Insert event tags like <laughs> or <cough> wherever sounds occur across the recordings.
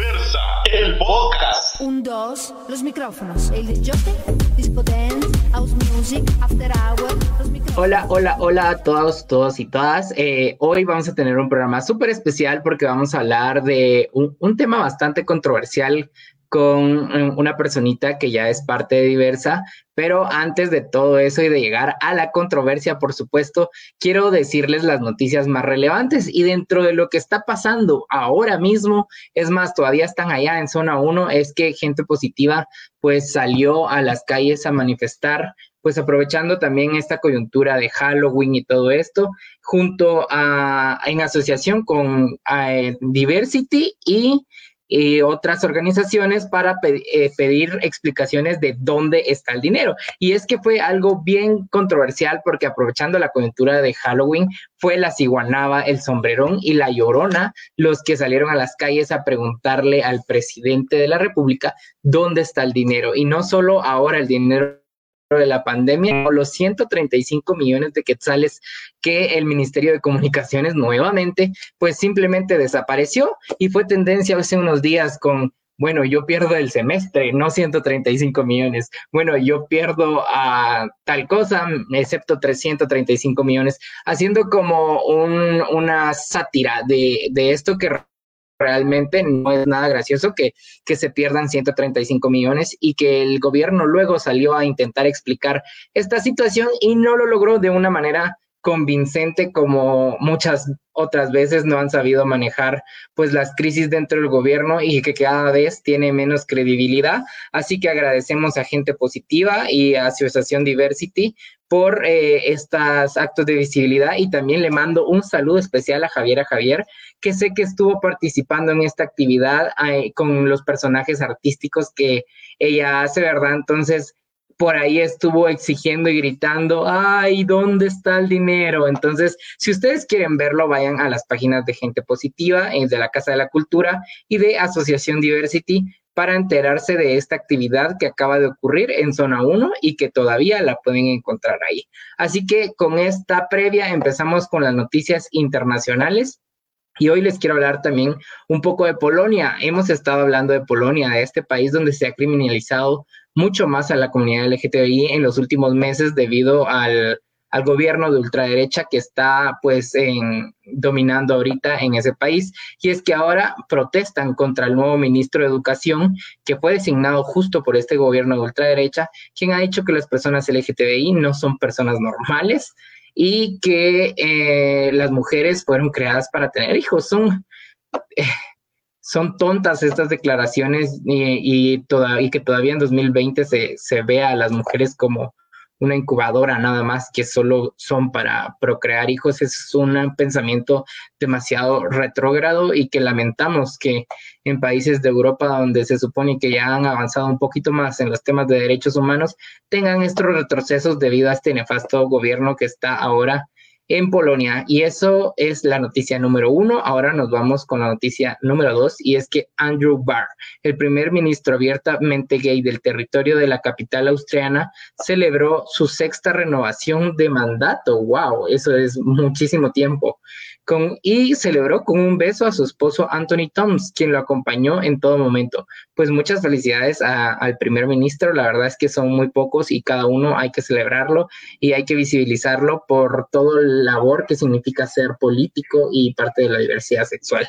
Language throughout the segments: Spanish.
Diversa, el podcast. Un, dos, los micrófonos. El disjockey, disco dance, house music, after hour, los micrófonos. Hola, hola, hola a todos, todos y todas. Eh, hoy vamos a tener un programa súper especial porque vamos a hablar de un, un tema bastante controversial con eh, una personita que ya es parte de Diversa, pero antes de todo eso y de llegar a la controversia, por supuesto, quiero decirles las noticias más relevantes. Y dentro de lo que está pasando ahora mismo, es más, todavía están allá en zona 1, es que gente positiva pues salió a las calles a manifestar pues aprovechando también esta coyuntura de Halloween y todo esto, junto a, en asociación con eh, Diversity y y otras organizaciones para eh, pedir explicaciones de dónde está el dinero. Y es que fue algo bien controversial porque aprovechando la coyuntura de Halloween, fue la ciguanaba, el sombrerón y la llorona los que salieron a las calles a preguntarle al presidente de la República dónde está el dinero. Y no solo ahora el dinero de la pandemia, los 135 millones de quetzales que el Ministerio de Comunicaciones nuevamente, pues simplemente desapareció y fue tendencia hace unos días con, bueno, yo pierdo el semestre, no 135 millones, bueno, yo pierdo a tal cosa, excepto 335 millones, haciendo como un, una sátira de, de esto que realmente no es nada gracioso que, que se pierdan 135 millones y que el gobierno luego salió a intentar explicar esta situación y no lo logró de una manera convincente como muchas otras veces no han sabido manejar pues las crisis dentro del gobierno y que cada vez tiene menos credibilidad. Así que agradecemos a Gente Positiva y a Asociación Diversity por eh, estos actos de visibilidad y también le mando un saludo especial a Javiera Javier, que sé que estuvo participando en esta actividad eh, con los personajes artísticos que ella hace, ¿verdad? Entonces, por ahí estuvo exigiendo y gritando, ay, ¿dónde está el dinero? Entonces, si ustedes quieren verlo, vayan a las páginas de Gente Positiva, eh, de la Casa de la Cultura y de Asociación Diversity para enterarse de esta actividad que acaba de ocurrir en Zona 1 y que todavía la pueden encontrar ahí. Así que con esta previa empezamos con las noticias internacionales. Y hoy les quiero hablar también un poco de Polonia. Hemos estado hablando de Polonia, de este país donde se ha criminalizado mucho más a la comunidad LGTBI en los últimos meses debido al, gobierno de ultraderecha que está pues en, dominando ahorita en ese país. Y es que ahora protestan contra el nuevo ministro de Educación que fue designado justo por este gobierno de ultraderecha, quien ha dicho que las personas LGTBI no son personas normales y que eh, las mujeres fueron creadas para tener hijos. Son... Eh, son tontas estas declaraciones y, y, y que todavía en 2020 se, se vea a las mujeres como una incubadora nada más que solo son para procrear hijos. Es un pensamiento demasiado retrógrado y que lamentamos que en países de Europa donde se supone que ya han avanzado un poquito más en los temas de derechos humanos tengan estos retrocesos debido a este nefasto gobierno que está ahora en Polonia. Y eso es la noticia número uno. Ahora nos vamos con la noticia número dos, y es que Andrew Barr, el primer ministro abiertamente gay del territorio de la capital austriana, celebró su sexta renovación de mandato. ¡Wow! Eso es muchísimo tiempo y celebró con un beso a su esposo Anthony Toms, quien lo acompañó en todo momento. Pues muchas felicidades al primer ministro, la verdad es que son muy pocos y cada uno hay que celebrarlo y hay que visibilizarlo por todo el labor que significa ser político y parte de la diversidad sexual.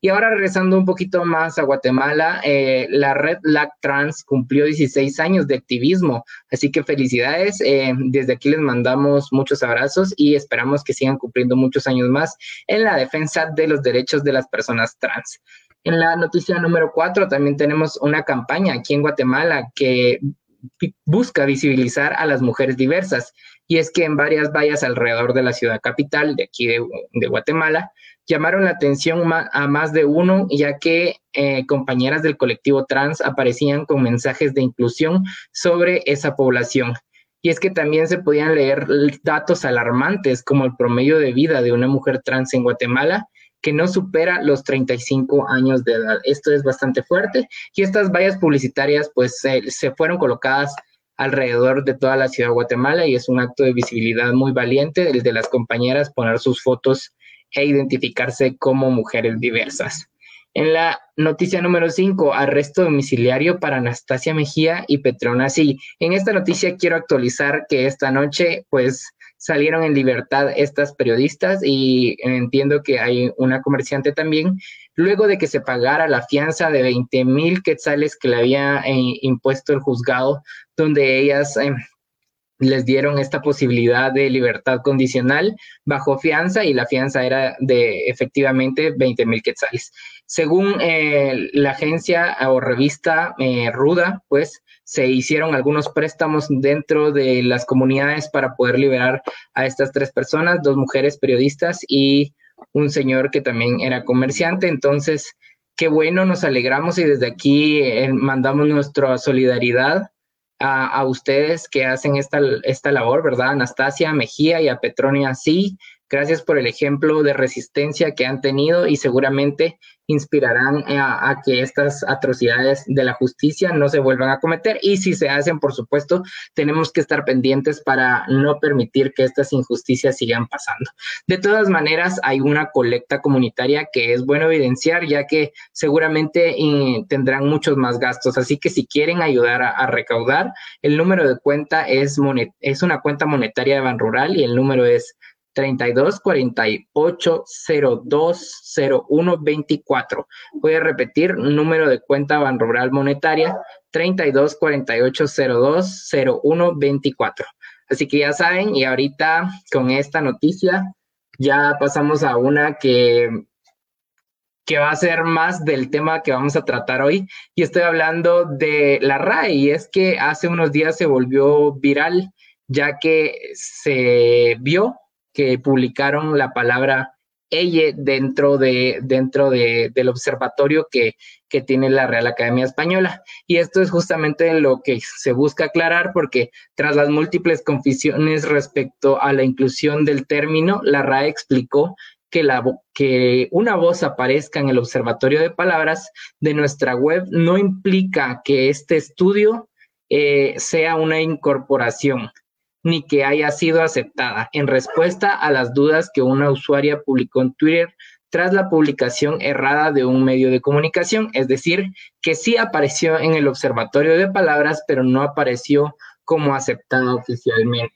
Y ahora regresando un poquito más a Guatemala, eh, la red LAC Trans cumplió 16 años de activismo, así que felicidades. Eh, desde aquí les mandamos muchos abrazos y esperamos que sigan cumpliendo muchos años más en la defensa de los derechos de las personas trans. En la noticia número 4 también tenemos una campaña aquí en Guatemala que busca visibilizar a las mujeres diversas. Y es que en varias vallas alrededor de la ciudad capital de aquí de Guatemala llamaron la atención a más de uno, ya que eh, compañeras del colectivo trans aparecían con mensajes de inclusión sobre esa población. Y es que también se podían leer datos alarmantes como el promedio de vida de una mujer trans en Guatemala que no supera los 35 años de edad. Esto es bastante fuerte y estas vallas publicitarias pues se fueron colocadas alrededor de toda la ciudad de Guatemala y es un acto de visibilidad muy valiente el de las compañeras poner sus fotos e identificarse como mujeres diversas. En la noticia número 5, arresto domiciliario para Anastasia Mejía y Petrona Sí. En esta noticia quiero actualizar que esta noche, pues, salieron en libertad estas periodistas y entiendo que hay una comerciante también, luego de que se pagara la fianza de 20 mil quetzales que le había eh, impuesto el juzgado, donde ellas eh, les dieron esta posibilidad de libertad condicional bajo fianza y la fianza era de efectivamente 20 mil quetzales. Según eh, la agencia o revista eh, Ruda, pues se hicieron algunos préstamos dentro de las comunidades para poder liberar a estas tres personas, dos mujeres periodistas y un señor que también era comerciante. Entonces, qué bueno, nos alegramos y desde aquí eh, mandamos nuestra solidaridad a, ustedes que hacen esta, esta labor, ¿verdad? Anastasia Mejía y a Petronia, sí. Gracias por el ejemplo de resistencia que han tenido y seguramente inspirarán a, que estas atrocidades de la justicia no se vuelvan a cometer y si se hacen, por supuesto, tenemos que estar pendientes para no permitir que estas injusticias sigan pasando. De todas maneras, hay una colecta comunitaria que es bueno evidenciar ya que seguramente eh, tendrán muchos más gastos, así que si quieren ayudar a, recaudar, el número de cuenta es, es una cuenta monetaria de Ban Rural y el número es 32 48 02 01 24. Voy a repetir, número de cuenta Ban Rural Monetaria 32 48 02 01 24. Así que ya saben, y ahorita con esta noticia ya pasamos a una que que va a ser más del tema que vamos a tratar hoy. Y estoy hablando de la RAE, y es que hace unos días se volvió viral, ya que se vio que publicaron la palabra ella dentro, de, dentro de, del observatorio que, que tiene la Real Academia Española. Y esto es justamente lo que se busca aclarar porque tras las múltiples confusiones respecto a la inclusión del término, la RAE explicó que, la, que una voz aparezca en el observatorio de palabras de nuestra web no implica que este estudio eh, sea una incorporación ni que haya sido aceptada, en respuesta a las dudas que una usuaria publicó en Twitter tras la publicación errada de un medio de comunicación, es decir, que sí apareció en el observatorio de palabras, pero no apareció como aceptada oficialmente.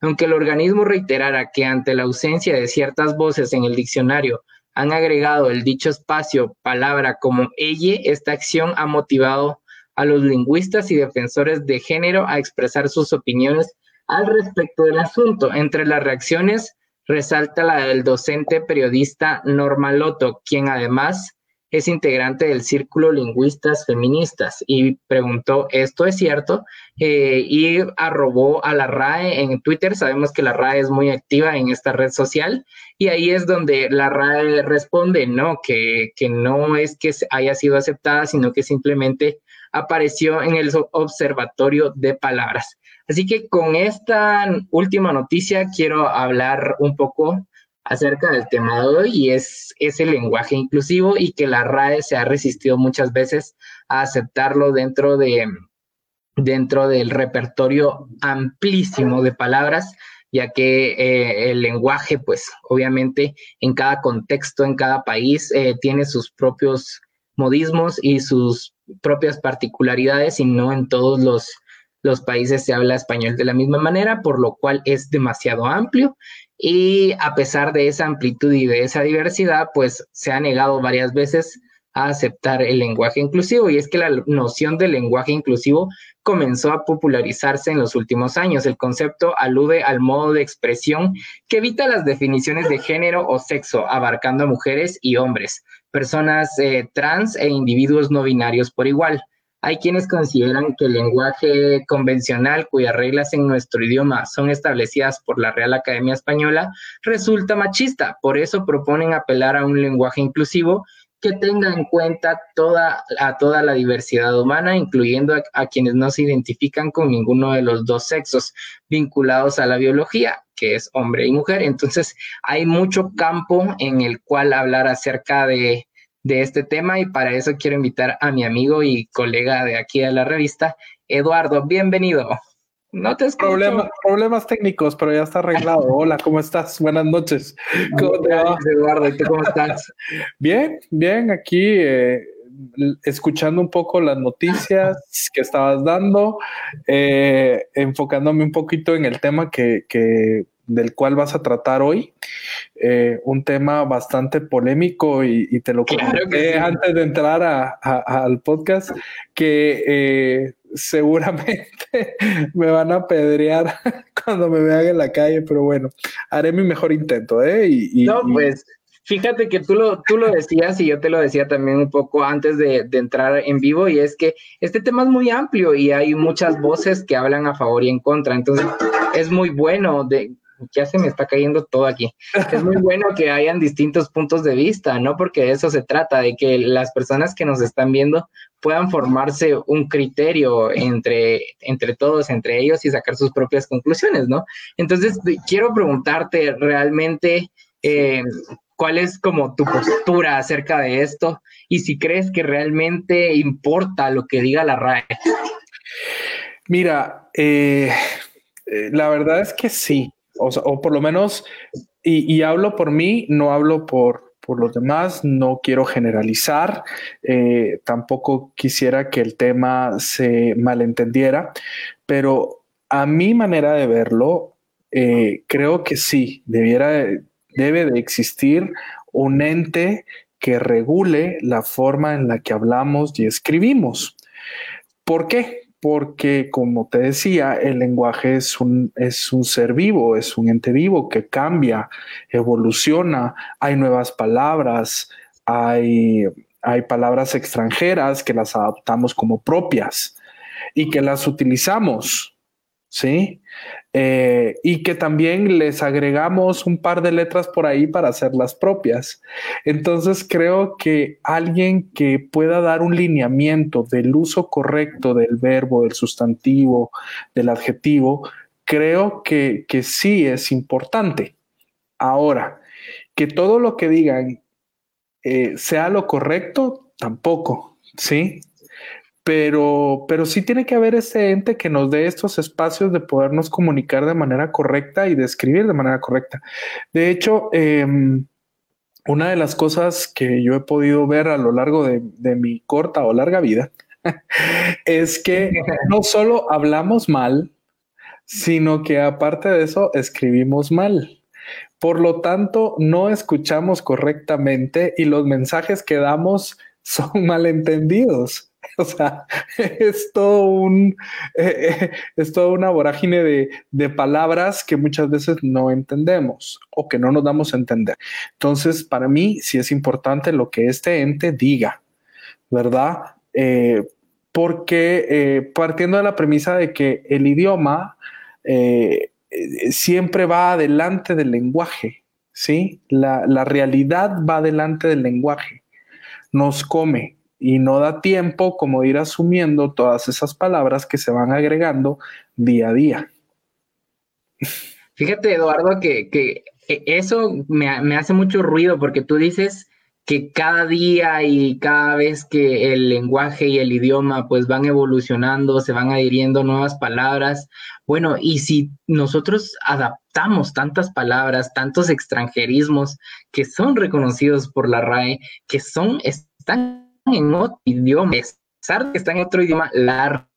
Aunque el organismo reiterara que ante la ausencia de ciertas voces en el diccionario han agregado el dicho espacio palabra como ella, esta acción ha motivado a los lingüistas y defensores de género a expresar sus opiniones al respecto del asunto. Entre las reacciones resalta la del docente periodista Norma Loto, quien además es integrante del Círculo Lingüistas Feministas y preguntó, ¿esto es cierto? Eh, y arrobó a la RAE en Twitter. Sabemos que la RAE es muy activa en esta red social y ahí es donde la RAE responde, no, que, que no es que haya sido aceptada, sino que simplemente apareció en el observatorio de palabras. Así que con esta última noticia quiero hablar un poco acerca del tema de hoy y es, ese lenguaje inclusivo y que la RAE se ha resistido muchas veces a aceptarlo dentro de dentro del repertorio amplísimo de palabras, ya que eh, el lenguaje, pues obviamente en cada contexto, en cada país, eh, tiene sus propios modismos y sus propias particularidades y no en todos los los países se habla español de la misma manera, por lo cual es demasiado amplio y a pesar de esa amplitud y de esa diversidad, pues se ha negado varias veces a aceptar el lenguaje inclusivo y es que la noción del lenguaje inclusivo comenzó a popularizarse en los últimos años. El concepto alude al modo de expresión que evita las definiciones de género o sexo, abarcando a mujeres y hombres, personas eh, trans e individuos no binarios por igual. Hay quienes consideran que el lenguaje convencional, cuyas reglas en nuestro idioma son establecidas por la Real Academia Española, resulta machista. Por eso proponen apelar a un lenguaje inclusivo que tenga en cuenta toda, a toda la diversidad humana, incluyendo a, quienes no se identifican con ninguno de los dos sexos vinculados a la biología, que es hombre y mujer. Entonces, hay mucho campo en el cual hablar acerca de de este tema y para eso quiero invitar a mi amigo y colega de aquí de la revista, Eduardo. Bienvenido. No te escucho. Problemas, problemas técnicos, pero ya está arreglado. <laughs> Hola, ¿cómo estás? Buenas noches. ¿Cómo te va? Eduardo, ¿y tú cómo estás? <laughs> Bien, bien, aquí eh, escuchando un poco las noticias <laughs> que estabas dando, eh, enfocándome un poquito en el tema que, que del cual vas a tratar hoy. Eh, un tema bastante polémico y, te lo comenté antes de entrar al podcast, que eh, seguramente <laughs> me van a apedrear <laughs> cuando me vean en la calle, pero bueno, haré mi mejor intento. ¿eh? Y, no, pues fíjate que tú lo, tú lo decías y yo te lo decía también un poco antes de, de entrar en vivo, y es que este tema es muy amplio y hay muchas voces que hablan a favor y en contra. Entonces, es muy bueno de ya se me está cayendo todo aquí. Es muy bueno que hayan distintos puntos de vista, ¿no? Porque de eso se trata, de que las personas que nos están viendo puedan formarse un criterio entre, entre todos, entre ellos y sacar sus propias conclusiones, ¿no? Entonces, quiero preguntarte realmente eh, cuál es como tu postura acerca de esto y si crees que realmente importa lo que diga la RAE. Mira, eh, eh, la verdad es que sí o, por lo menos, y, hablo por mí, no hablo por, por los demás, no quiero generalizar, eh, tampoco quisiera que el tema se malentendiera, pero a mi manera de verlo, eh, creo que sí, debiera, debe de existir un ente que regule la forma en la que hablamos y escribimos. ¿Por qué? Porque, como te decía, el lenguaje es un, es un ser vivo, es un ente vivo que cambia, evoluciona, hay nuevas palabras, hay, hay palabras extranjeras que las adaptamos como propias y que las utilizamos, ¿sí? Eh, y que también les agregamos un par de letras por ahí para hacerlas propias. Entonces creo que alguien que pueda dar un lineamiento del uso correcto del verbo, del sustantivo, del adjetivo, creo que, que sí es importante. Ahora, que todo lo que digan eh, sea lo correcto, tampoco, ¿sí? Pero, pero sí tiene que haber ese ente que nos dé estos espacios de podernos comunicar de manera correcta y de escribir de manera correcta. De hecho, em, una de las cosas que yo he podido ver a lo largo de, de mi corta o larga vida <laughs> es que <laughs> no solo hablamos mal, sino que aparte de eso escribimos mal. Por lo tanto, no escuchamos correctamente y los mensajes que damos <laughs> son malentendidos. <laughs> O sea, es todo un, eh, eh, es toda una vorágine de, de, palabras que muchas veces no entendemos o que no nos damos a entender. Entonces, para mí sí es importante lo que este ente diga, ¿verdad? Eh, porque partiendo de la premisa de que el idioma siempre va adelante del lenguaje, ¿sí? La, la realidad va adelante del lenguaje, nos come, y no da tiempo como ir asumiendo todas esas palabras que se van agregando día a día. Fíjate, Eduardo, que, que eso me, me, hace mucho ruido porque tú dices que cada día y cada vez que el lenguaje y el idioma pues van evolucionando, se van adhiriendo nuevas palabras. Bueno, y si nosotros adaptamos tantas palabras, tantos extranjerismos que son reconocidos por la RAE, que son, están en otro idioma, a pesar de que está en otro idioma, la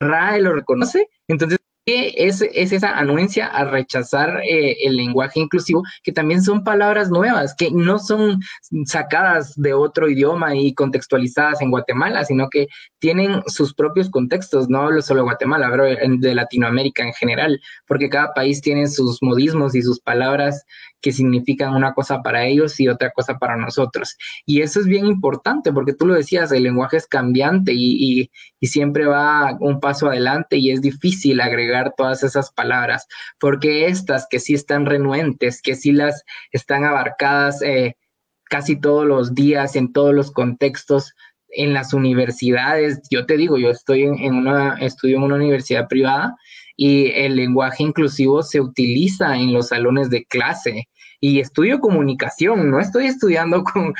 RAE lo reconoce, entonces es, es esa anuencia a rechazar eh, el lenguaje inclusivo, que también son palabras nuevas, que no son sacadas de otro idioma y contextualizadas en Guatemala, sino que tienen sus propios contextos, no hablo solo de Guatemala, hablo de Latinoamérica en general, porque cada país tiene sus modismos y sus palabras que significan una cosa para ellos y otra cosa para nosotros. Y eso es bien importante porque tú lo decías, el lenguaje es cambiante y, siempre va un paso adelante y es difícil agregar todas esas palabras, porque estas que sí están renuentes, que sí las están abarcadas eh, casi todos los días, en todos los contextos, en las universidades, yo te digo, yo estoy en, una, estudio en una universidad privada y el lenguaje inclusivo se utiliza en los salones de clase y estudio comunicación, no estoy estudiando <laughs> con,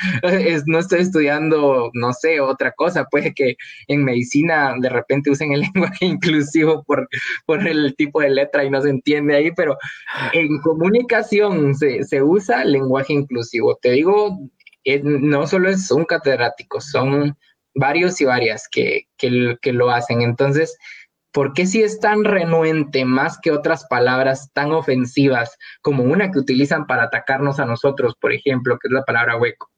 no estoy estudiando, no sé, otra cosa, puede que en medicina de repente usen el <laughs> lenguaje inclusivo por, por el tipo de letra y no se entiende ahí, pero en comunicación se, se usa lenguaje inclusivo. Te digo, eh, no solo es un catedrático, son varios y varias que, que, que lo hacen. Entonces, ¿por qué si es tan renuente más que otras palabras tan ofensivas como una que utilizan para atacarnos a nosotros, por ejemplo, que es la palabra hueco?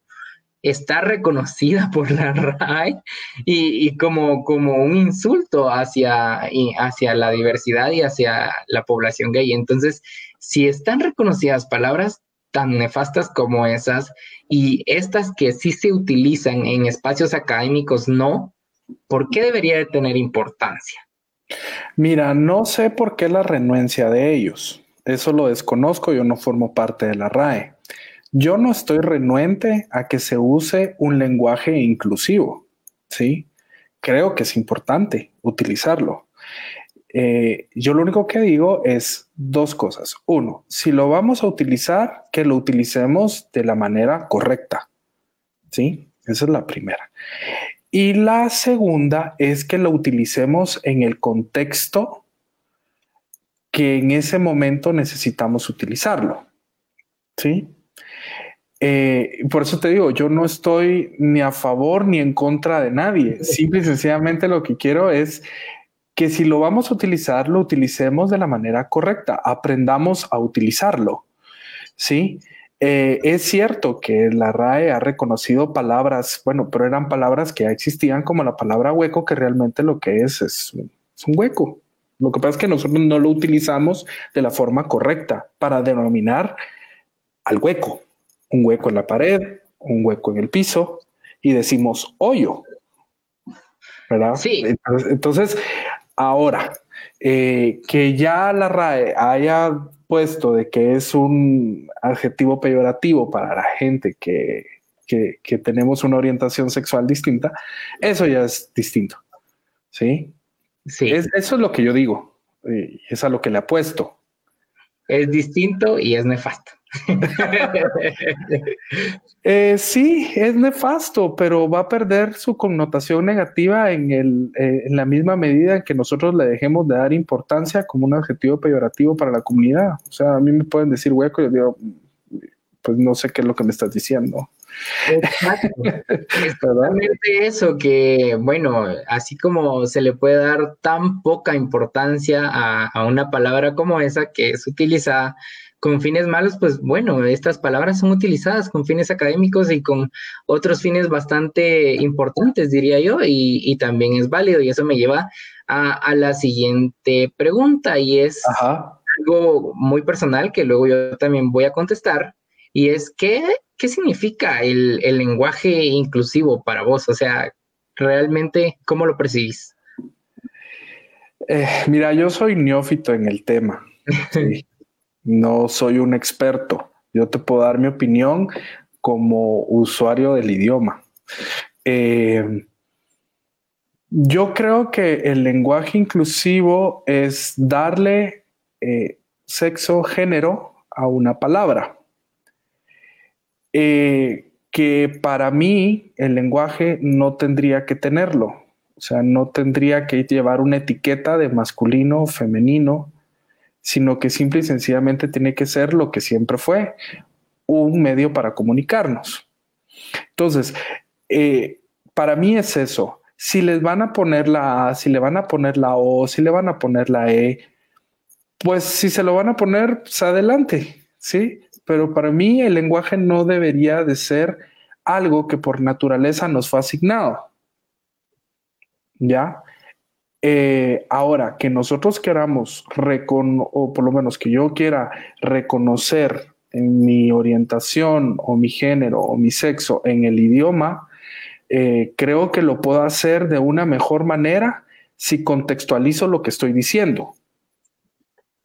Está reconocida <laughs> por la RAI y, como, como un insulto hacia, hacia la diversidad y hacia la población gay. Entonces, si están reconocidas palabras tan nefastas como esas y estas que sí se utilizan en espacios académicos no, ¿por qué debería de tener importancia? Mira, no sé por qué la renuencia de ellos. Eso lo desconozco, yo no formo parte de la RAE. Yo no estoy renuente a que se use un lenguaje inclusivo, ¿sí? Creo que es importante utilizarlo. Eh, yo lo único que digo es dos cosas. Uno, si lo vamos a utilizar, que lo utilicemos de la manera correcta, ¿sí? Esa es la primera. Y la segunda es que lo utilicemos en el contexto que en ese momento necesitamos utilizarlo. ¿Sí? Eh, por eso te digo, yo no estoy ni a favor ni en contra de nadie. Simple y sencillamente lo que quiero es que si lo vamos a utilizar, lo utilicemos de la manera correcta, aprendamos a utilizarlo. Sí. Eh, es cierto que la RAE ha reconocido palabras, bueno, pero eran palabras que ya existían como la palabra hueco, que realmente lo que es es, un hueco. Lo que pasa es que nosotros no lo utilizamos de la forma correcta para denominar al hueco. Un hueco en la pared, un hueco en el piso y decimos hoyo. ¿Verdad? Sí. Entonces, ahora, eh, que ya la RAE haya puesto de que es un adjetivo peyorativo para la gente que, que, tenemos una orientación sexual distinta, eso ya es distinto. Sí. Sí. eso es lo que yo digo. Y es a lo que le apuesto. Es distinto y es nefasto. <laughs> Eh, sí, es nefasto, pero va a perder su connotación negativa en, el, eh, en la misma medida en que nosotros le dejemos de dar importancia como un adjetivo peyorativo para la comunidad. O sea, a mí me pueden decir hueco y yo digo, pues no sé qué es lo que me estás diciendo. Exacto. <laughs> es totalmente eso, que bueno, así como se le puede dar tan poca importancia a, a una palabra como esa que es utilizada con fines malos, pues bueno, estas palabras son utilizadas con fines académicos y con otros fines bastante importantes, diría yo, y, también es válido. Y eso me lleva a, la siguiente pregunta, y es algo muy personal que luego yo también voy a contestar, y es ¿qué, qué significa el, lenguaje inclusivo para vos? O sea, realmente, ¿cómo lo percibís? Eh, mira, yo soy neófito en el tema. <laughs> Sí no soy un experto. Yo te puedo dar mi opinión como usuario del idioma. Eh, yo creo que el lenguaje inclusivo es darle eh, sexo, género a una palabra. Eh, que para mí el lenguaje no tendría que tenerlo. O sea, no tendría que llevar una etiqueta de masculino o femenino sino que simple y sencillamente tiene que ser lo que siempre fue, un medio para comunicarnos. Entonces, eh, para mí es eso. Si les van a poner la A, si le van a poner la O, si le van a poner la E, pues si se lo van a poner, pues adelante, ¿sí? Pero para mí el lenguaje no debería de ser algo que por naturaleza nos fue asignado. ¿Ya? Eh, ahora, que nosotros queramos, o por lo menos que yo quiera reconocer mi orientación o mi género o mi sexo en el idioma, eh, creo que lo puedo hacer de una mejor manera si contextualizo lo que estoy diciendo,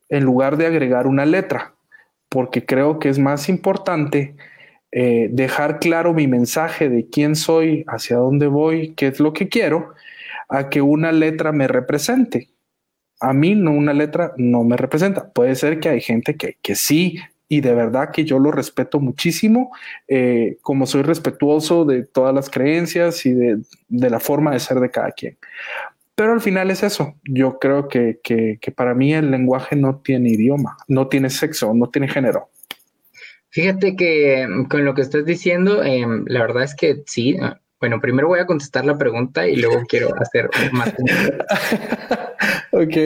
en lugar de agregar una letra, porque creo que es más importante eh, dejar claro mi mensaje de quién soy, hacia dónde voy, qué es lo que quiero, a que una letra me represente. A mí no una letra no me representa. Puede ser que hay gente que, que sí y de verdad que yo lo respeto muchísimo, eh, como soy respetuoso de todas las creencias y de, de, la forma de ser de cada quien. Pero al final es eso. Yo creo que, que, para mí el lenguaje no tiene idioma, no tiene sexo, no tiene género. Fíjate que mm, con lo que estás diciendo, eh, la verdad es que sí. Bueno, primero voy a contestar la pregunta y luego <laughs> quiero hacer más. <laughs> ok.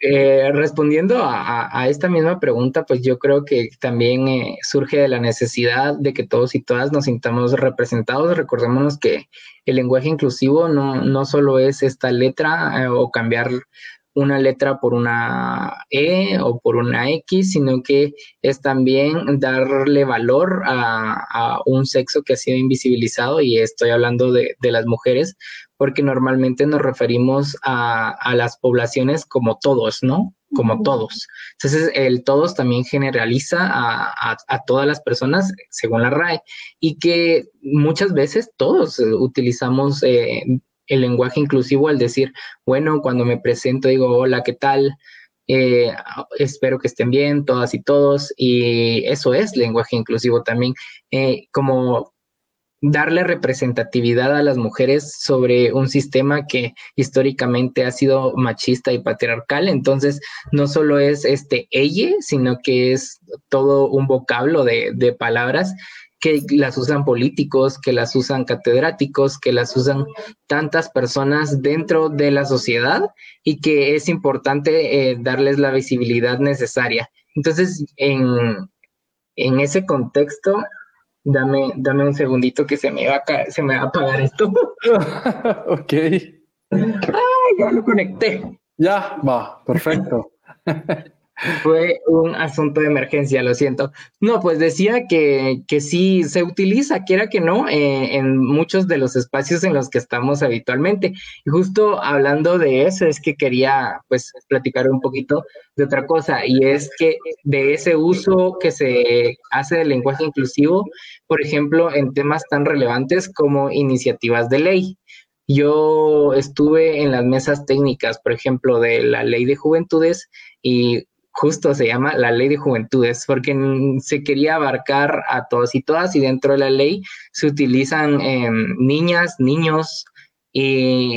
Eh, respondiendo a, a, esta misma pregunta, pues yo creo que también eh, surge de la necesidad de que todos y todas nos sintamos representados. Recordémonos que el lenguaje inclusivo no, no solo es esta letra eh, o cambiar una letra por una E o por una X, sino que es también darle valor a, un sexo que ha sido invisibilizado y estoy hablando de, las mujeres, porque normalmente nos referimos a, las poblaciones como todos, ¿no? Como todos. Entonces, el todos también generaliza a, todas las personas según la RAE y que muchas veces todos utilizamos eh, el lenguaje inclusivo al decir, bueno, cuando me presento digo, hola, ¿qué tal? Eh, espero que estén bien todas y todos. Y eso es lenguaje inclusivo también, eh, como darle representatividad a las mujeres sobre un sistema que históricamente ha sido machista y patriarcal. Entonces, no solo es este ella, sino que es todo un vocablo de, de palabras que las usan políticos, que las usan catedráticos, que las usan tantas personas dentro de la sociedad y que es importante eh, darles la visibilidad necesaria. Entonces, en, en ese contexto, dame, dame un segundito que se me va a, se me va a apagar esto. <laughs> ok. Ay, ya lo conecté. Ya, va, perfecto. <laughs> Fue un asunto de emergencia, lo siento. No, pues decía que, que sí se utiliza, quiera que no, eh, en muchos de los espacios en los que estamos habitualmente. Y justo hablando de eso, es que quería pues platicar un poquito de otra cosa, y es que de ese uso que se hace del lenguaje inclusivo, por ejemplo, en temas tan relevantes como iniciativas de ley. Yo estuve en las mesas técnicas, por ejemplo, de la ley de juventudes y justo se llama la ley de juventudes, porque se quería abarcar a todos y todas y dentro de la ley se utilizan em, niñas, niños,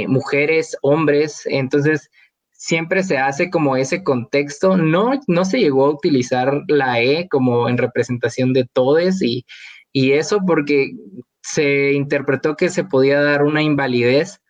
mujeres, hombres, entonces siempre se hace como ese contexto, no, no se llegó a utilizar la E como en representación de todes y, y eso porque se interpretó que se podía dar una invalidez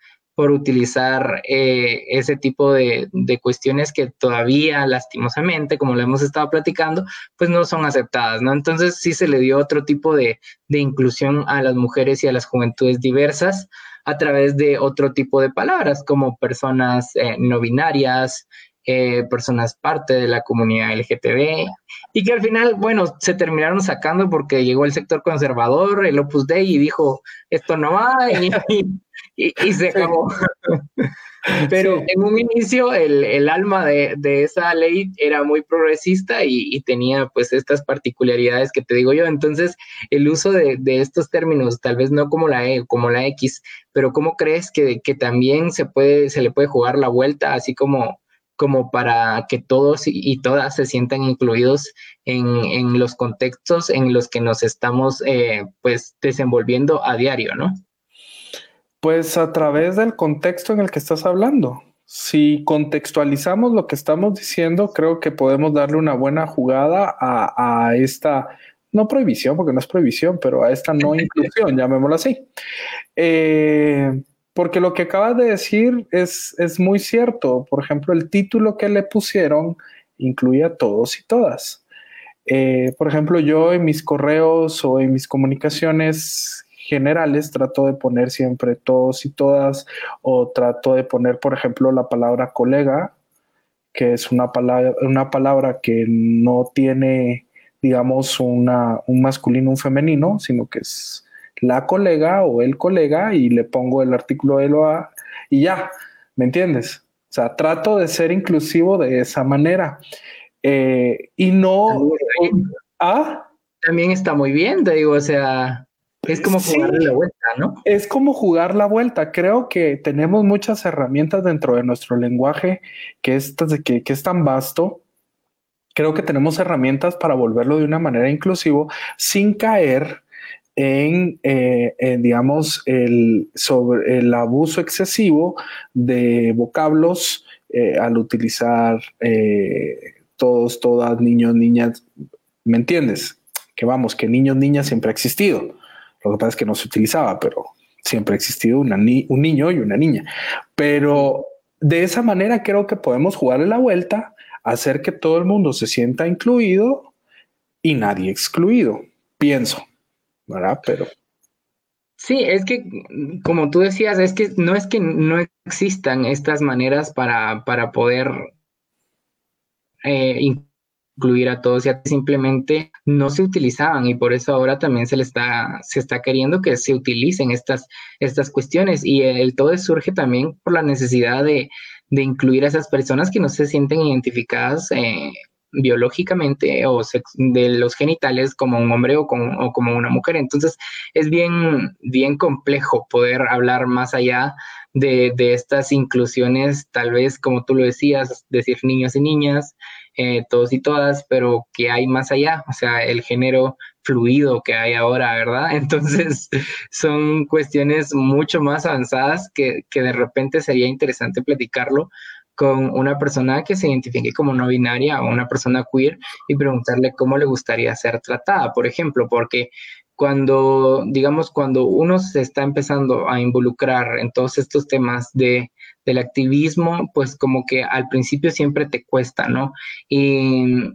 por utilizar eh, ese tipo de, cuestiones que todavía lastimosamente, como lo hemos estado platicando, pues no son aceptadas, ¿no? Entonces sí se le dio otro tipo de, inclusión a las mujeres y a las juventudes diversas a través de otro tipo de palabras, como personas eh, no binarias, eh, personas parte de la comunidad LGTB y que al final, bueno, se terminaron sacando porque llegó el sector conservador, el Opus Dei y dijo, esto no va y, <laughs> se acabó. <laughs> Pero en un inicio el, alma de, esa ley era muy progresista y, tenía pues estas particularidades que te digo yo. Entonces el uso de, estos términos, tal vez no como la E, como la X, pero ¿cómo crees que, que también se, puede, se le puede jugar la vuelta así como como para que todos y todas se sientan incluidos en, los contextos en los que nos estamos eh, pues desenvolviendo a diario, ¿no? Pues a través del contexto en el que estás hablando. Si contextualizamos lo que estamos diciendo, creo que podemos darle una buena jugada a, esta, no prohibición, porque no es prohibición, pero a esta no <laughs> inclusión, llamémoslo así. Eh, porque lo que acabas de decir es, es muy cierto. Por ejemplo, el título que le pusieron incluye a todos y todas. Eh, por ejemplo, yo en mis correos o en mis comunicaciones generales trato de poner siempre todos y todas o trato de poner, por ejemplo, la palabra colega, que es una palabra, una palabra que no tiene, digamos, una, un masculino, un femenino, sino que es la colega o el colega y le pongo el artículo de lo a y ya, ¿me entiendes? O sea, trato de ser inclusivo de esa manera. Eh, y no... ¿Ah? También está muy bien, te digo, o sea, es como jugar la vuelta, ¿no? Es como jugar la vuelta. Creo que tenemos muchas herramientas dentro de nuestro lenguaje que es, que, que es tan vasto creo que tenemos herramientas para volverlo de una manera inclusivo sin caer en, eh, digamos, el, sobre el abuso excesivo de vocablos eh, al utilizar eh, todos, todas, niños, niñas, ¿me entiendes? Que vamos, que niños, niñas siempre ha existido. Lo que pasa es que no se utilizaba, pero siempre ha existido una un niño y una niña. Pero de esa manera creo que podemos jugarle la vuelta, hacer que todo el mundo se sienta incluido y nadie excluido, pienso, ¿verdad? Pero... Sí, es que, como tú decías, es que no es que no existan estas maneras para, para poder eh, incluir a todos, ya simplemente no se utilizaban y por eso ahora también se le está, se está queriendo que se utilicen estas, estas cuestiones y el todo surge también por la necesidad de, de incluir a esas personas que no se sienten identificadas eh, biológicamente o de los genitales como un hombre o, o, como una mujer. Entonces es bien, bien complejo poder hablar más allá de, de, estas inclusiones, tal vez como tú lo decías, decir niños y niñas, eh, todos y todas, pero que hay más allá, o sea, el género fluido que hay ahora, ¿verdad? <laughs> Entonces, son cuestiones mucho más avanzadas que, que de repente sería interesante platicarlo con una persona que se identifique como no binaria o una persona queer y preguntarle cómo le gustaría ser tratada, por ejemplo, porque cuando, digamos, cuando uno se está empezando a involucrar en todos estos temas de, del activismo, pues como que al principio siempre te cuesta, ¿no? Y,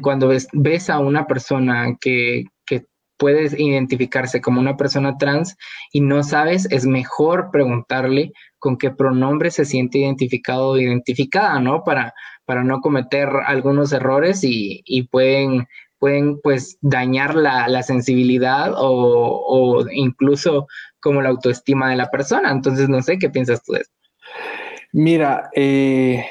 cuando ves, a una persona que, que puedes identificarse como una persona trans y no sabes, es mejor preguntarle con qué pronombre se siente identificado o identificada, ¿no? Para, para no cometer algunos errores y, y pueden pueden pues dañar la, sensibilidad o, incluso como la autoestima de la persona. Entonces, no sé, ¿qué piensas tú de esto? Mira, eh,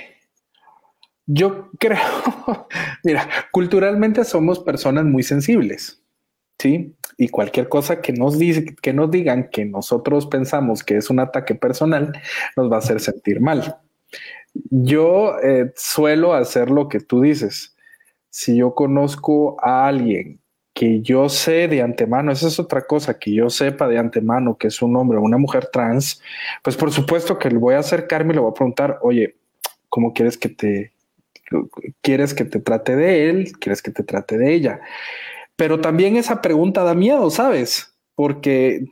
yo creo, <laughs> mira, culturalmente somos personas muy sensibles, ¿sí? Y cualquier cosa que nos, dice, que nos digan que nosotros pensamos que es un ataque personal, nos va a hacer sentir mal. Yo eh, suelo hacer lo que tú dices si yo conozco a alguien que yo sé de antemano, esa es otra cosa, que yo sepa de antemano que es un hombre o una mujer trans, pues por supuesto que le voy a acercarme y le voy a preguntar, oye, ¿cómo quieres que te, quieres que te trate de él? ¿Quieres que te trate de ella? Pero también esa pregunta da miedo, ¿sabes? Porque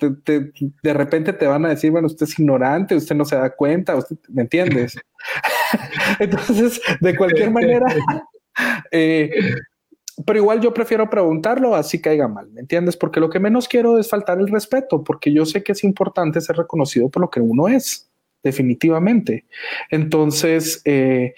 de repente te van a decir, bueno, usted es ignorante, usted no se da cuenta, usted, ¿me entiendes? <laughs> Entonces, de cualquier manera, <laughs> eh, pero igual yo prefiero preguntarlo así caiga mal, ¿me entiendes? Porque lo que menos quiero es faltar el respeto, porque yo sé que es importante ser reconocido por lo que uno es, definitivamente. Entonces, eh,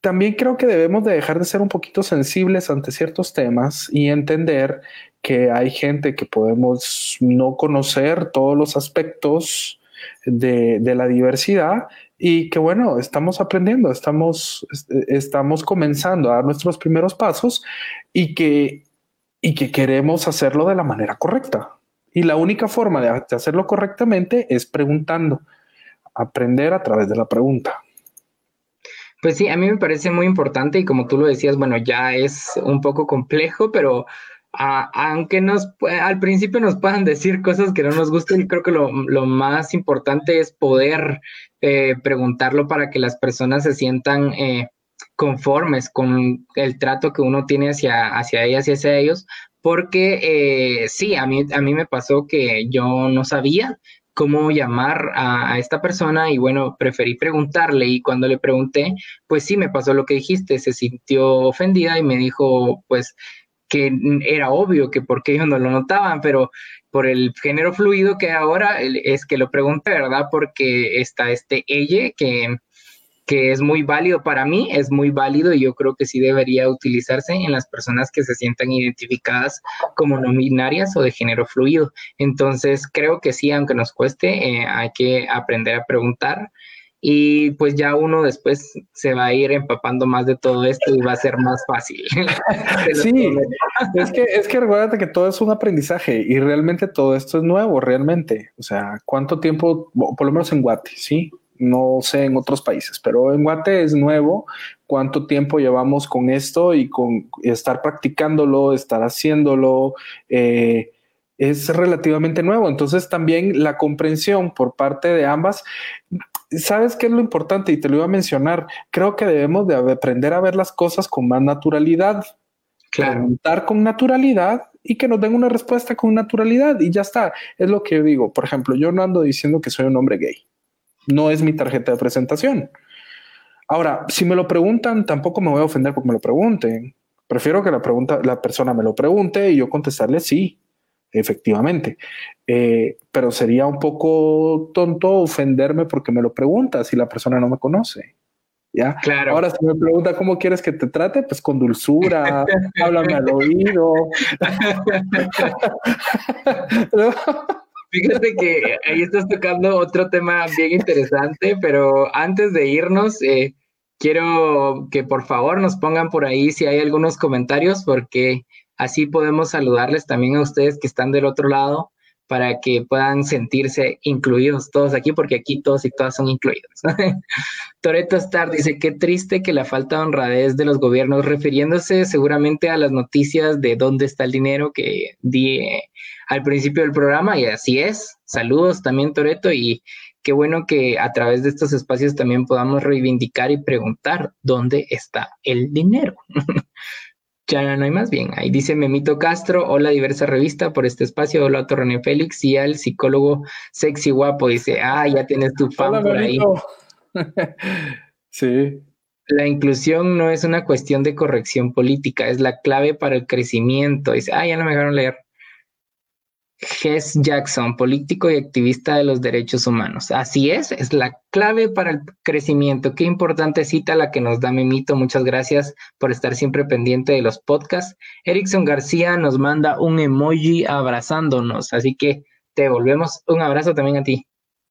también creo que debemos de dejar de ser un poquito sensibles ante ciertos temas y entender que hay gente que podemos no conocer todos los aspectos de, la diversidad y que bueno, estamos aprendiendo, estamos, estamos comenzando a dar nuestros primeros pasos y que, y que queremos hacerlo de la manera correcta. Y la única forma de hacerlo correctamente es preguntando, aprender a través de la pregunta. Pues sí, a mí me parece muy importante y como tú lo decías, bueno, ya es un poco complejo, pero aunque nos al principio nos puedan decir cosas que no nos gusten, creo que lo, lo más importante es poder eh, preguntarlo para que las personas se sientan eh, conformes con el trato que uno tiene hacia, hacia ellas y hacia ellos, porque eh, sí, a mí, a mí me pasó que yo no sabía cómo llamar a, a, esta persona y bueno, preferí preguntarle y cuando le pregunté, pues sí, me pasó lo que dijiste, se sintió ofendida y me dijo, pues que era obvio que porque ellos no lo notaban, pero por el género fluido que ahora es que lo pregunté, ¿verdad? Porque está este ella que, que es muy válido para mí, es muy válido y yo creo que sí debería utilizarse en las personas que se sientan identificadas como no binarias o de género fluido. Entonces, creo que sí, aunque nos cueste, eh, hay que aprender a preguntar y pues ya uno después se va a ir empapando más de todo esto y va a ser más fácil. <laughs> sí, <laughs> es que, es que recuérdate que todo es un aprendizaje y realmente todo esto es nuevo, realmente. O sea, ¿cuánto tiempo, por lo menos en Guate, sí? No sé en otros países, pero en Guate es nuevo cuánto tiempo llevamos con esto y con estar practicándolo, estar haciéndolo. Eh, es relativamente nuevo. Entonces también la comprensión por parte de ambas, ¿sabes qué es lo importante? Y te lo iba a mencionar, creo que debemos de aprender a ver las cosas con más naturalidad. Preguntar con naturalidad y que nos den una respuesta con naturalidad y ya está. Es lo que yo digo. Por ejemplo, yo no ando diciendo que soy un hombre gay. No es mi tarjeta de presentación. Ahora, si me lo preguntan, tampoco me voy a ofender porque me lo pregunten. Prefiero que la pregunta, la persona me lo pregunte y yo contestarle sí efectivamente. Eh, pero sería un poco tonto ofenderme porque me lo pregunta si la persona no me conoce. ¿Ya? Claro. Ahora, si me pregunta cómo quieres que te trate, pues con dulzura, <laughs> háblame al oído. <laughs> Fíjate que ahí estás tocando otro tema bien interesante, pero antes de irnos, eh, quiero que por favor nos pongan por ahí si hay algunos comentarios, porque Así podemos saludarles también a ustedes que están del otro lado para que puedan sentirse incluidos todos aquí, porque aquí todos y todas son incluidos. <laughs> Toreto Star dice, qué triste que la falta de honradez de los gobiernos, refiriéndose seguramente a las noticias de dónde está el dinero que di eh, al principio del programa, y así es. Saludos también, Toreto, y qué bueno que a través de estos espacios también podamos reivindicar y preguntar dónde está el dinero. <laughs> Ya no hay más bien. Ahí dice Memito Castro, hola diversa revista por este espacio, hola a René Félix y al psicólogo sexy guapo. Dice, ah, ya tienes tu fan por ahí. <laughs> sí. La inclusión no es una cuestión de corrección política, es la clave para el crecimiento. Dice, ah, ya no me dejaron leer. Jess Jackson, político y activista de los derechos humanos. Así es, es la clave para el crecimiento. Qué importante cita la que nos da Mimito. Muchas gracias por estar siempre pendiente de los podcasts. Erickson García nos manda un emoji abrazándonos, así que te devolvemos un abrazo también a ti.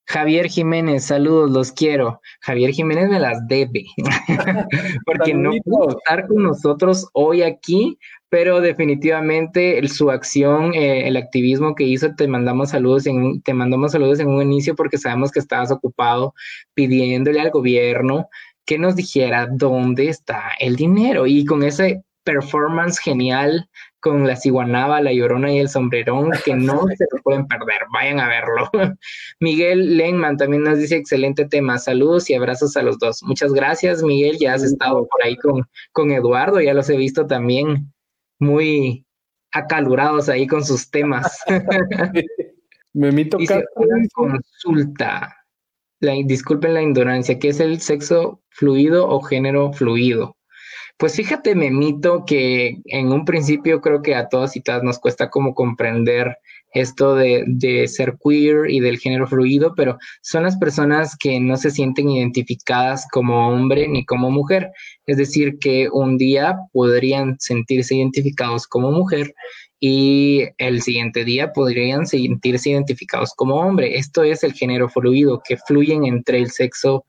Javier Jiménez, saludos, los quiero. Javier Jiménez me las debe, <laughs> porque no pudo estar con nosotros hoy aquí, pero definitivamente su acción, eh, el activismo que hizo, te mandamos saludos en, te mandamos saludos en un inicio porque sabemos que estabas ocupado pidiéndole al gobierno que nos dijera dónde está el dinero y con ese performance genial con la ciguanaba, la llorona y el sombrerón que no <laughs> se lo pueden perder, vayan a verlo. <laughs> Miguel Lenman también nos dice excelente tema, saludos y abrazos a los dos. Muchas gracias Miguel, ya has estado por ahí con, con Eduardo, ya los he visto también muy acalurados ahí con sus temas. <laughs> Me mito consulta. La, disculpen la ignorancia, ¿qué es el sexo fluido o género fluido? Pues fíjate, Memito, que en un principio creo que a todos y todas nos cuesta como comprender esto de, de, ser queer y del género fluido, pero son las personas que no se sienten identificadas como hombre ni como mujer. Es decir, que un día podrían sentirse identificados como mujer y el siguiente día podrían sentirse identificados como hombre. Esto es el género fluido, que fluyen entre el sexo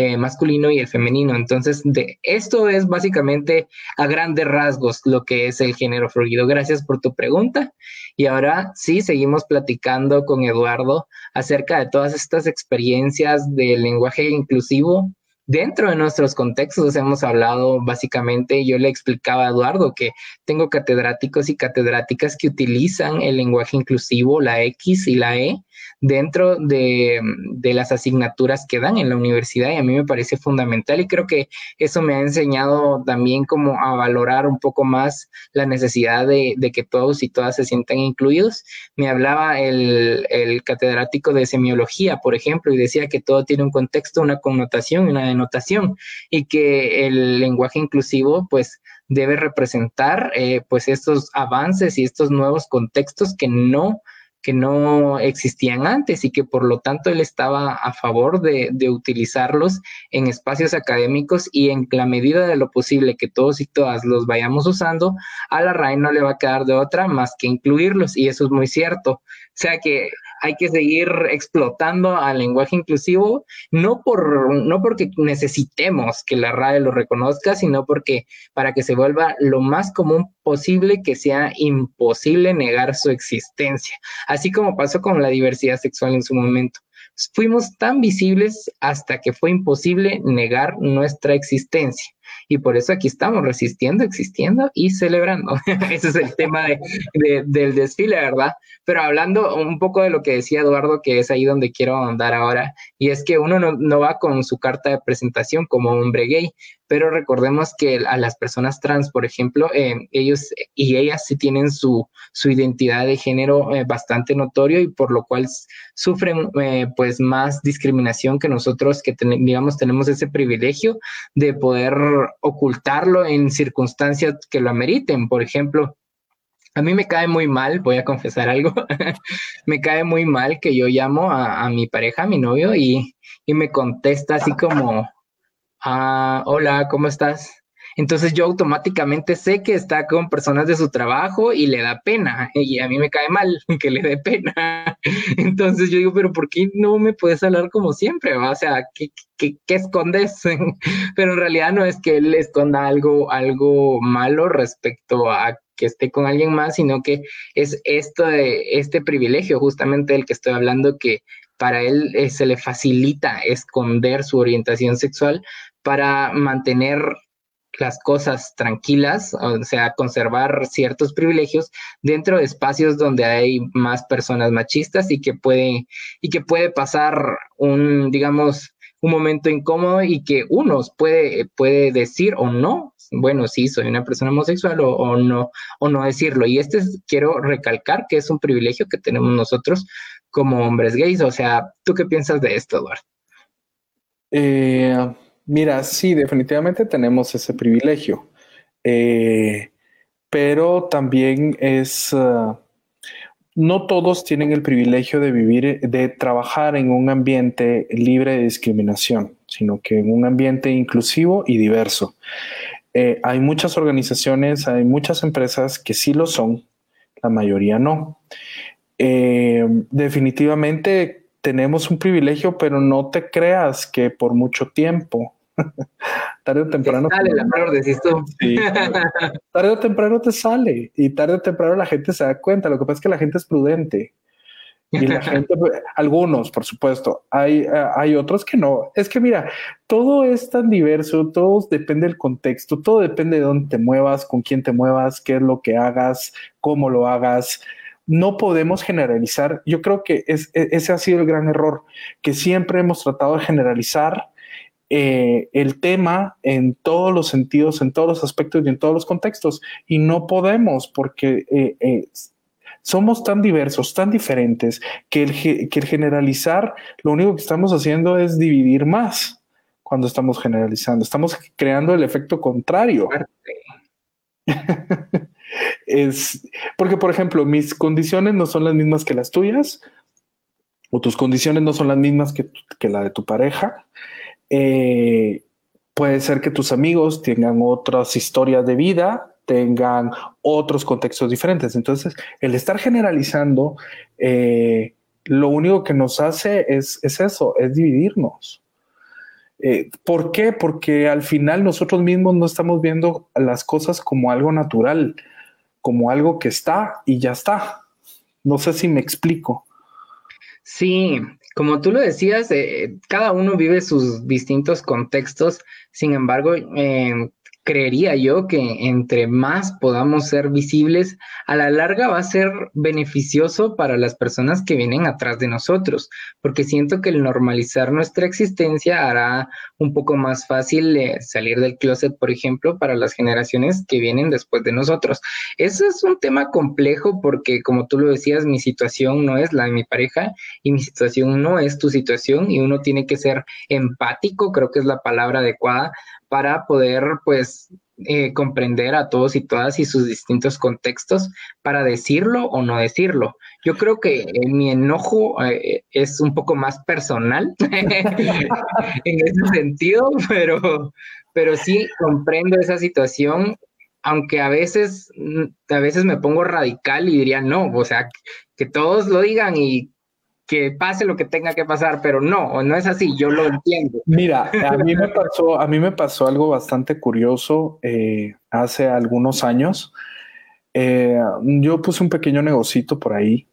eh, masculino y el femenino. Entonces, de, esto es básicamente a grandes rasgos lo que es el género fluido. Gracias por tu pregunta. Y ahora sí, seguimos platicando con Eduardo acerca de todas estas experiencias del lenguaje inclusivo dentro de nuestros contextos hemos hablado básicamente, yo le explicaba a Eduardo que tengo catedráticos y catedráticas que utilizan el lenguaje inclusivo, la X y la E, dentro de, las asignaturas que dan en la universidad y a mí me parece fundamental y creo que eso me ha enseñado también como a valorar un poco más la necesidad de, que todos y todas se sientan incluidos. Me hablaba el, el catedrático de semiología, por ejemplo, y decía que todo tiene un contexto, una connotación y una denotación y que el lenguaje inclusivo pues debe representar eh, pues estos avances y estos nuevos contextos que no que no existían antes y que por lo tanto él estaba a favor de, utilizarlos en espacios académicos y en la medida de lo posible que todos y todas los vayamos usando, a la RAE no le va a quedar de otra más que incluirlos y eso es muy cierto. O sea que hay que seguir explotando al lenguaje inclusivo, no, por, no porque necesitemos que la RAE lo reconozca, sino porque para que se vuelva lo más común posible que sea imposible negar su existencia, así como pasó con la diversidad sexual en su momento. Fuimos tan visibles hasta que fue imposible negar nuestra existencia. Y por eso aquí estamos resistiendo, existiendo y celebrando. <laughs> Ese es el tema del desfile, ¿verdad? Pero hablando un poco de lo que decía Eduardo, que es ahí donde quiero andar ahora, y es que uno no, no va con su carta de presentación como hombre gay, pero recordemos que a las personas trans, por ejemplo, eh, ellos y ellas sí tienen su, su identidad de género eh, bastante notorio y por lo cual sufren eh, pues más discriminación que nosotros que digamos tenemos ese privilegio de poder ocultarlo en circunstancias que lo ameriten. Por ejemplo, a mí me cae muy mal, voy a confesar algo, <laughs> me cae muy mal que yo llamo a, a mi pareja, a mi novio, y, y me contesta así como, ah, hola, ¿cómo estás? Entonces yo automáticamente sé que está con personas de su trabajo y le da pena y a mí me cae mal <laughs> que le dé pena. Entonces yo digo, pero ¿por qué no me puedes hablar como siempre? O sea, ¿qué, qué, qué escondes? <laughs> pero en realidad no es que él esconda algo, algo malo respecto a que esté con alguien más, sino que es esto de este privilegio justamente del que estoy hablando que para él eh, se le facilita esconder su orientación sexual para mantener las cosas tranquilas, o sea, conservar ciertos privilegios dentro de espacios donde hay más personas machistas y que puede, y que puede pasar un, digamos, un momento incómodo y que uno puede, puede decir o no, bueno, sí, soy una persona homosexual o, no, o no decirlo. Y este quiero recalcar que es un privilegio que tenemos nosotros como hombres gays. O sea, ¿tú qué piensas de esto, Eduardo? Eh, Mira, sí, definitivamente tenemos ese privilegio, eh, pero también es, ah, no todos tienen el privilegio de vivir, de trabajar en un ambiente libre de discriminación, sino que en un ambiente inclusivo y diverso. Eh, hay muchas organizaciones, hay muchas empresas que sí lo son, la mayoría no. Eh, definitivamente tenemos un privilegio, pero no te creas que por mucho tiempo <laughs> tarde o temprano. Sale la flor, decís tú. <laughs> tarde o temprano te sale y tarde o temprano la gente se da cuenta. Lo que pasa es que la gente es prudente. Y la <laughs> gente, pues, algunos, por supuesto, hay, eh, hay otros que no. Es que mira, todo es tan diverso, todo depende del contexto, todo depende de dónde te muevas, con quién te muevas, qué es lo que hagas, cómo lo hagas. No podemos generalizar. Yo creo que es, e, ese ha sido el gran error, que siempre hemos tratado de generalizar eh, el tema en todos los sentidos, en todos los aspectos y en todos los contextos. Y no podemos porque eh, eh, somos tan diversos, tan diferentes, que el, que generalizar lo único que estamos haciendo es dividir más cuando estamos generalizando. Estamos creando el efecto contrario. <laughs> es porque, por ejemplo, mis condiciones no son las mismas que las tuyas, o tus condiciones no son las mismas que, que la de tu pareja. Eh, puede ser que tus amigos tengan otras historias de vida, tengan otros contextos diferentes. Entonces, el estar generalizando, eh, lo único que nos hace es, eso, es dividirnos. Eh, ¿Por qué? Porque al final nosotros mismos no estamos viendo las cosas como algo natural, como algo que está y ya está. No sé si me explico. Sí, como tú lo decías, eh, cada uno vive sus distintos contextos, sin embargo, eh, creería yo que entre más podamos ser visibles, a la larga va a ser beneficioso para las personas que vienen atrás de nosotros, porque siento que el normalizar nuestra existencia hará un poco más fácil eh, salir del closet, por ejemplo, para las generaciones que vienen después de nosotros. Eso es un tema complejo porque, como tú lo decías, mi situación no es la de mi pareja y mi situación no es tu situación y uno tiene que ser empático, creo que es la palabra adecuada, para poder pues eh, comprender a todos y todas y sus distintos contextos para decirlo o no decirlo. Yo creo que mi enojo eh, es un poco más personal <laughs> en ese sentido, pero, pero sí comprendo esa situación, aunque a veces, mm, a veces me pongo radical y diría no, o sea, que todos lo digan y que pase lo que tenga que pasar, pero no, no es así, yo lo entiendo. Mira, a mí me pasó, a mí me pasó algo bastante curioso eh, hace algunos años. Eh, yo puse un pequeño negocito por ahí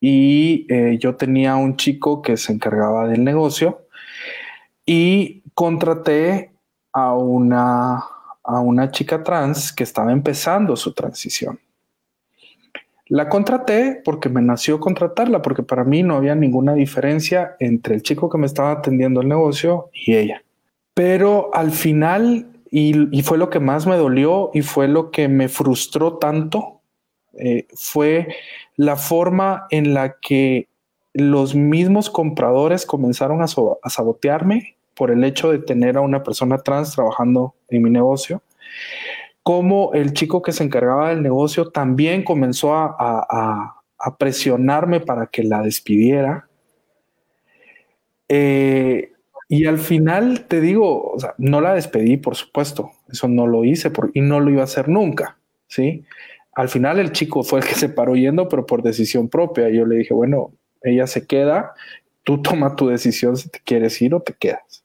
y eh, yo tenía un chico que se encargaba del negocio y contraté a una, a una chica trans que estaba empezando su transición. La contraté porque me nació contratarla, porque para mí no había ninguna diferencia entre el chico que me estaba atendiendo el negocio y ella. Pero al final, y, fue lo que más me dolió y fue lo que me frustró tanto, eh, fue la forma en la que los mismos compradores comenzaron a sabotearme por el hecho de tener a una persona trans trabajando en mi negocio cómo el chico que se encargaba del negocio también comenzó a, presionarme para que la despidiera. Eh, y al final te digo, no la despedí, por supuesto, eso no lo hice y no lo iba a hacer nunca, ¿sí? Al final el chico fue el que se paró yendo, pero por decisión propia. Yo le dije, bueno, ella se queda, tú toma tu decisión si te quieres ir o te quedas.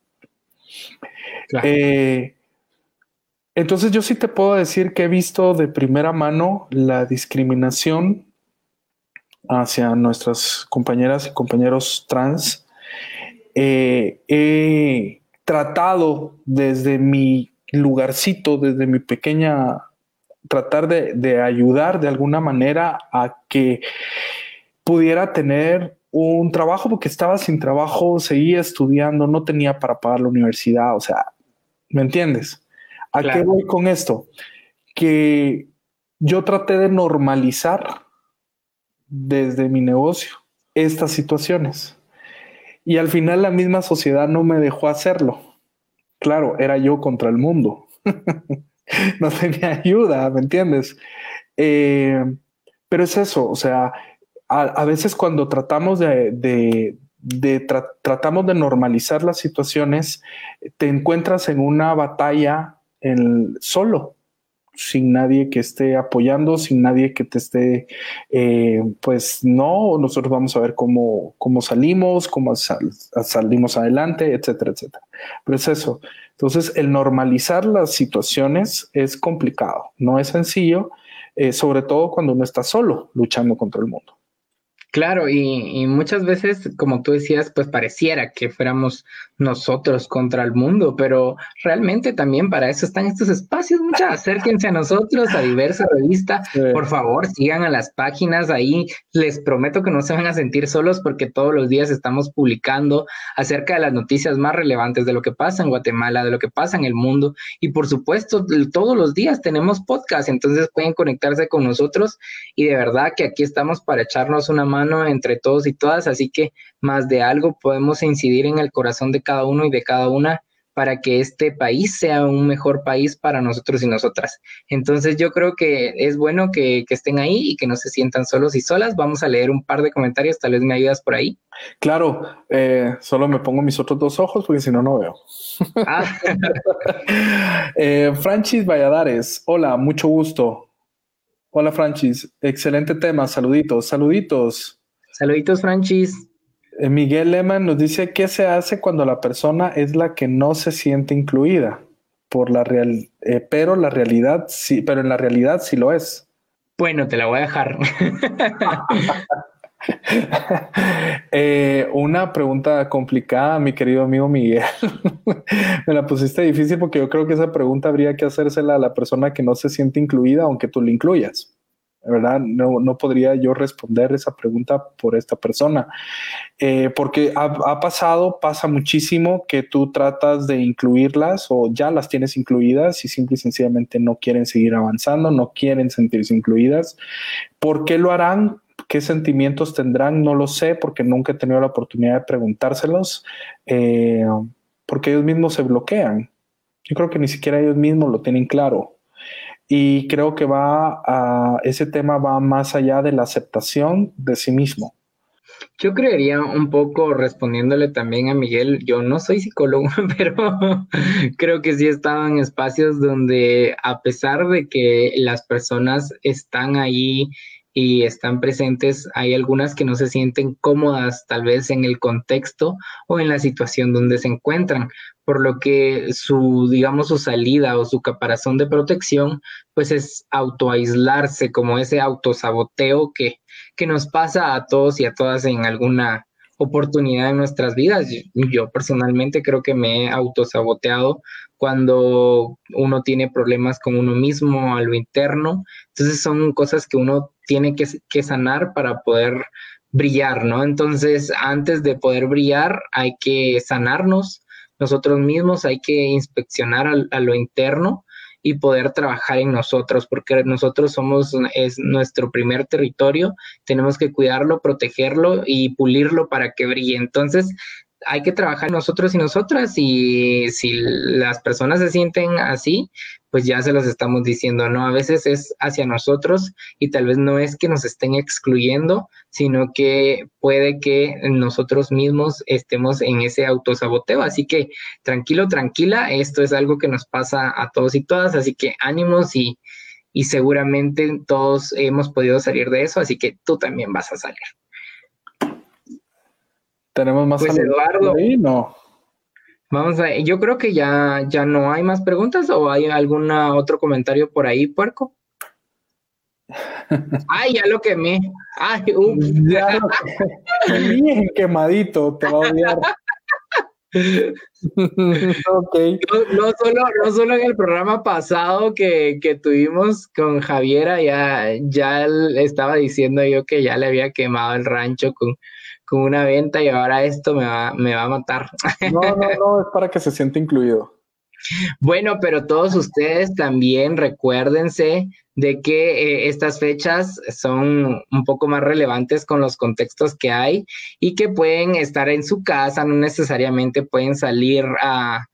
Eh, entonces yo sí te puedo decir que he visto de primera mano la discriminación hacia nuestras compañeras y compañeros trans. Eh, he tratado desde mi lugarcito, desde mi pequeña, tratar de, de ayudar de alguna manera a que pudiera tener un trabajo porque estaba sin trabajo, seguía estudiando, no tenía para pagar la universidad, o sea, ¿me entiendes? ¿A qué voy con esto? Que yo traté de normalizar desde mi negocio estas situaciones. Y al final la misma sociedad no me dejó hacerlo. Claro, era yo contra el mundo. <laughs> no tenía ayuda, ¿me entiendes? Eh, pero es eso, o sea, a, veces cuando tratamos de, tratamos de normalizar las situaciones, te encuentras en una batalla el solo, sin nadie que esté apoyando, sin nadie que te esté, eh, pues no, nosotros vamos a ver cómo, cómo salimos, cómo salimos adelante, etcétera, etcétera. Pero es eso. Entonces, el normalizar las situaciones es complicado, no es sencillo, eh, sobre todo cuando uno está solo luchando contra el mundo. Claro, y, muchas veces, como tú decías, pues pareciera que fuéramos nosotros contra el mundo, pero realmente también para eso están estos espacios. Muchas, acérquense a nosotros, a diversa revista. <laughs> Por favor, sigan a las páginas ahí. Les prometo que no se van a sentir solos porque todos los días estamos publicando acerca de las noticias más relevantes de lo que pasa en Guatemala, de lo que pasa en el mundo. Y por supuesto, todos los días tenemos podcast, entonces pueden conectarse con nosotros y de verdad que aquí estamos para echarnos una mano entre todos y todas, así que más de algo podemos incidir en el corazón de cada uno y de cada una para que este país sea un mejor país para nosotros y nosotras. Entonces yo creo que es bueno que, estén ahí y que no se sientan solos y solas. Vamos a leer un par de comentarios, tal vez me ayudas por ahí. Claro, eh, solo me pongo mis otros dos ojos porque si no, no veo. Ah. <laughs> Eh, Francis Valladares, hola, mucho gusto. Hola Francis, excelente tema, saluditos, saluditos. Saluditos Francis. Eh, Miguel Lehmann nos dice qué se hace cuando la persona es la que no se siente incluida por la real, eh, pero la realidad sí, pero en la realidad sí lo es. Bueno, te la voy a dejar. <laughs> <laughs> Eh, una pregunta complicada, mi querido amigo Miguel. <laughs> Me la pusiste difícil porque yo creo que esa pregunta habría que hacérsela a la persona que no se siente incluida, aunque tú la incluyas. ¿Verdad? No, no podría yo responder esa pregunta por esta persona. Eh, porque ha, ha, pasado, pasa muchísimo que tú tratas de incluirlas o ya las tienes incluidas y simple y sencillamente no quieren seguir avanzando, no quieren sentirse incluidas. ¿Por qué lo harán? ¿Qué sentimientos tendrán? No lo sé porque nunca he tenido la oportunidad de preguntárselos, eh, porque ellos mismos se bloquean. Yo creo que ni siquiera ellos mismos lo tienen claro. Y creo que va a, ese tema va más allá de la aceptación de sí mismo. Yo creería un poco respondiéndole también a Miguel, yo no soy psicólogo, <laughs> pero creo que sí he estado en espacios donde a pesar de que las personas están ahí y están presentes, hay algunas que no se sienten cómodas tal vez en el contexto o en la situación donde se encuentran, por lo que su, digamos, su salida o su caparazón de protección, pues es autoaislarse, como ese autosaboteo que, que nos pasa a todos y a todas en alguna oportunidad en nuestras vidas. Yo personalmente creo que me he autosaboteado cuando uno tiene problemas con uno mismo a lo interno. Entonces son cosas que uno tiene que, sanar para poder brillar, ¿no? Entonces, antes de poder brillar, hay que sanarnos nosotros mismos, hay que inspeccionar a, lo interno y poder trabajar en nosotros, porque nosotros somos, es nuestro primer territorio, tenemos que cuidarlo, protegerlo y pulirlo para que brille. Entonces, hay que trabajar nosotros y nosotras y si las personas se sienten así, pues ya se los estamos diciendo, ¿no? A veces es hacia nosotros y tal vez no es que nos estén excluyendo, sino que puede que nosotros mismos estemos en ese autosaboteo. Así que tranquilo, tranquila, esto es algo que nos pasa a todos y todas, así que ánimos y, y seguramente todos hemos podido salir de eso, así que tú también vas a salir. ¿Tenemos más pues Eduardo, no. Vamos a, yo creo que ya, ya no hay más preguntas o hay algún otro comentario por ahí, puerco. <laughs> Ay, ya lo quemé. Ay, Ya Bien quemadito, te va a odiar. <laughs> okay. no, solo, no solo en el programa pasado que, que tuvimos con Javiera, ya, ya estaba diciendo yo que ya le había quemado el rancho con, con una venta y ahora esto me va, me va a matar. <laughs> No, no, no, es para que se sienta incluido. Bueno, pero todos ustedes también recuérdense de que eh, estas fechas son un poco más relevantes con los contextos que hay y que pueden estar en su casa, no necesariamente pueden salir a,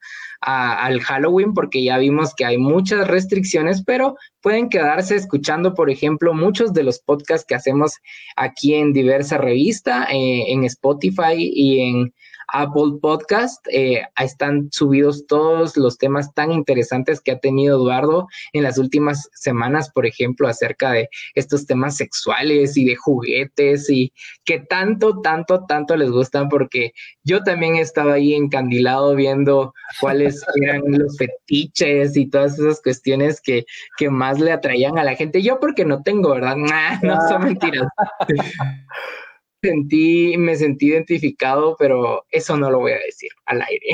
al Halloween porque ya vimos que hay muchas restricciones, pero pueden quedarse escuchando, por ejemplo, muchos de los podcasts que hacemos aquí en diversa revista, eh, en Spotify y en Apple Podcast. Eh, están subidos todos los temas tan interesantes que ha tenido Eduardo en las últimas semanas, por ejemplo, acerca de estos temas sexuales y de juguetes y que tanto, tanto, tanto les gustan porque yo también he estado ahí encandilado viendo cuáles <laughs> eran los fetiches y todas esas cuestiones que, que más le atraían a la gente. Yo porque no tengo, ¿verdad? no son mentiras <laughs> sentí, me sentí identificado, pero eso no lo voy a decir al aire.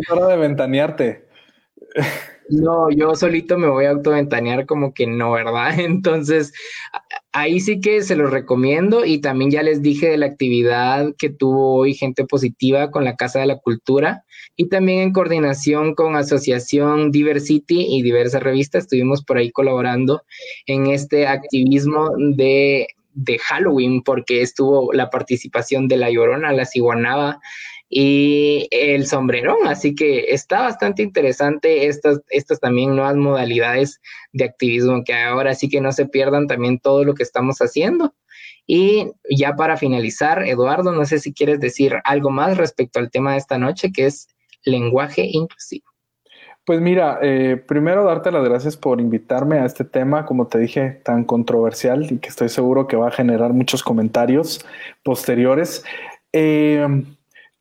Es hora de ventanearte. No, yo solito me voy a autoventanear como que no, ¿verdad? <laughs> Entonces, ahí sí que se los recomiendo y también ya les dije de la actividad que tuvo hoy gente positiva con la Casa de la Cultura y también en coordinación con Asociación Diversity y diversas revistas estuvimos por ahí colaborando en este activismo de de Halloween porque estuvo la participación de La Llorona, La Ciguanaba y el sombrerón, así que está bastante interesante estas, estas también nuevas modalidades de activismo que ahora sí que no se pierdan también todo lo que estamos haciendo. Y ya para finalizar, Eduardo, no sé si quieres decir algo más respecto al tema de esta noche, que es lenguaje inclusivo. Pues mira, eh, primero darte las gracias por invitarme a este tema, como te dije, tan controversial y que estoy seguro que va a generar muchos comentarios posteriores. Eh,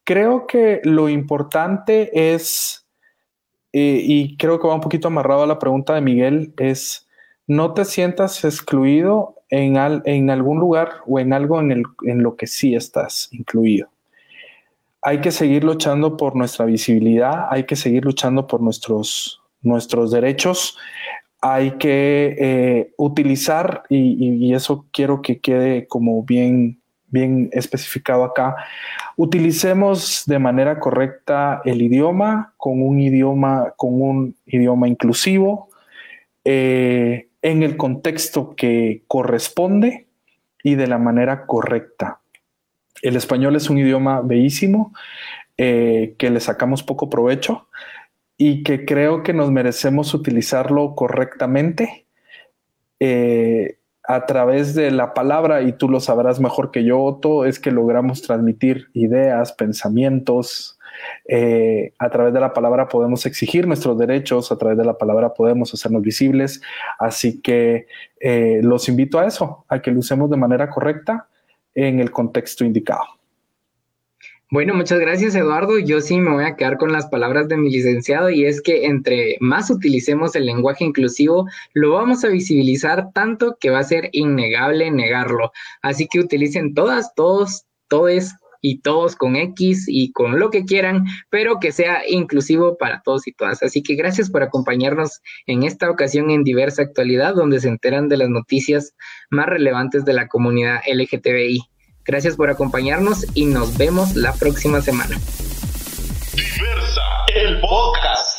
creo que lo importante es, eh, y creo que va un poquito amarrado a la pregunta de Miguel, es no te sientas excluido en, algún lugar o en algo en lo que sí estás incluido hay que seguir luchando por nuestra visibilidad, hay que seguir luchando por nuestros, nuestros derechos, hay que eh, utilizar, y, eso quiero que quede como bien, bien especificado acá, utilicemos de manera correcta el idioma con un idioma, con un idioma inclusivo, eh, en el contexto que corresponde y de la manera correcta. El español es un idioma bellísimo eh, que le sacamos poco provecho y que creo que nos merecemos utilizarlo correctamente eh, a través de la palabra, y tú lo sabrás mejor que yo, Otto, es que logramos transmitir ideas, pensamientos. Eh, a través de la palabra podemos exigir nuestros derechos, a través de la palabra podemos hacernos visibles. Así que los invito a eso, a que lo usemos de manera correcta en el contexto indicado. Bueno, muchas gracias Eduardo. Yo sí me voy a quedar con las palabras de mi licenciado y es que entre más utilicemos el lenguaje inclusivo, lo vamos a visibilizar tanto que va a ser innegable negarlo. Así que utilicen todas, todos, todos y todos con X y con lo que quieran, pero que sea inclusivo para todos y todas. Así que gracias por acompañarnos en esta ocasión en Diversa Actualidad, donde se enteran de las noticias más relevantes de la comunidad LGTBI. Gracias por acompañarnos y nos vemos la próxima semana. Diversa, el podcast.